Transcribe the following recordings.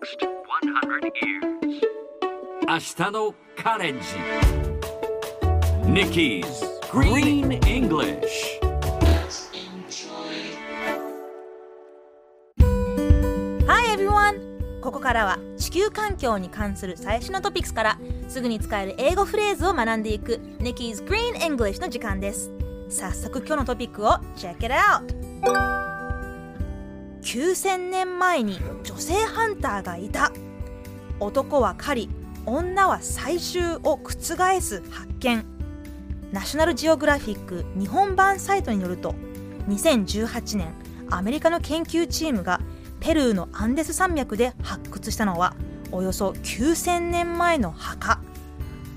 next 100 years. 明日のカレンジ Nikki's Green English Hi everyone! ここからは地球環境に関する最新のトピックスからすぐに使える英語フレーズを学んでいく Nikki's Green English の時間です早速今日のトピックを Check it out! 9000年前に女性ハンターがいた。男は狩り女は採集を覆す発見。ナショナルジオグラフィック日本版サイトによると2018年アメリカの研究チームがペルーのアンデス山脈で発掘したのはおよそ9000年前の墓。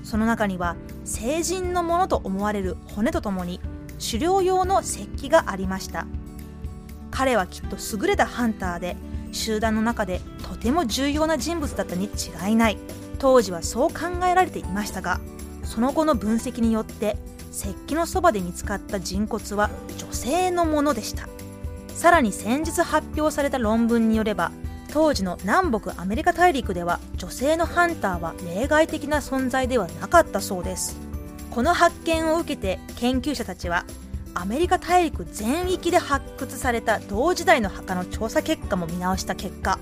その中には成人のものと思われる骨とともに狩猟用の石器がありました。彼はきっと優れたハンターで集団の中でとても重要な人物だったに違いない。当時はそう考えられていましたがその後の分析によって石器のそばで見つかった人骨は女性のものでした。さらに先日発表された論文によれば当時の南北アメリカ大陸では女性のハンターは例外的な存在ではなかったそうです。この発見を受けて研究者たちはアメリカ大陸全域で発掘された同時代の墓の調査結果も見直した結果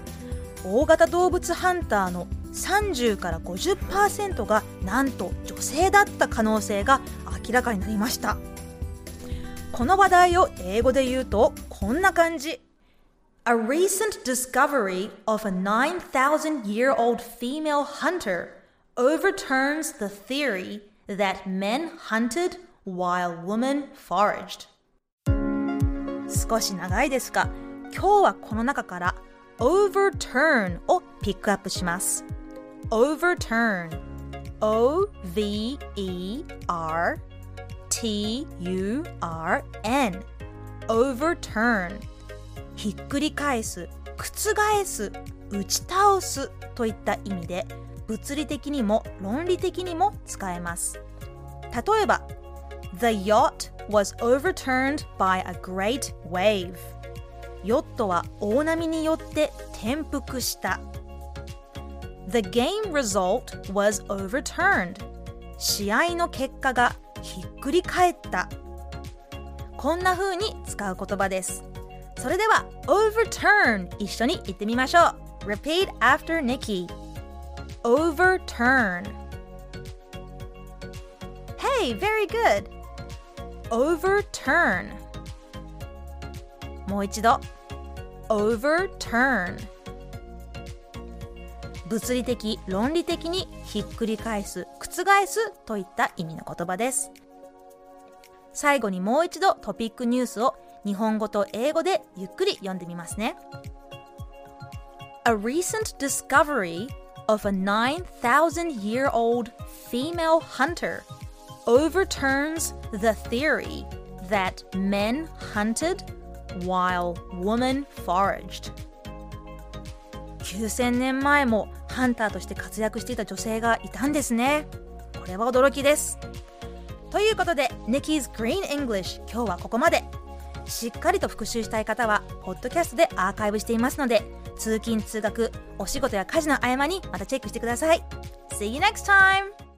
大型動物ハンターの30から50%がなんと女性だった可能性が明らかになりました。この話題を英語で言うとこんな感じ。A recent discovery of a 9,000 year old female hunter overturns the theory that men hunted while women foraged. 少し長いですが今日はこの中から overturn をピックアップします。overturn. O V E R T U R N. overturn. ひっくり返す覆す打ち倒すといった意味で物理的にも論理的にも使えます。例えば The yacht was overturned by a great wave ヨットは大波によって転覆した The game result was overturned 試合の結果がひっくり返ったこんな風に使う言葉ですそれでは overturn 一緒に言ってみましょう Repeat after Nikki overturn Hey, very good overturn. もう一度。overturn. 物理的論理的にひっくり返す覆すといった意味の言葉です。最後にもう一度トピックニュースを日本語と英語でゆっくり読んでみますね。A recent discovery of a 9,000 year old female hunter overturns the theory that men hunted while women foraged. 9000年前もハンターとして活躍していた女性がいたんですね。これは驚きです。ということで Nikki's Green English 今日はここまで。しっかりと復習したい方はポッドキャストでアーカイブしていますので通勤通学お仕事や家事の合間にまたチェックしてください。See you next time!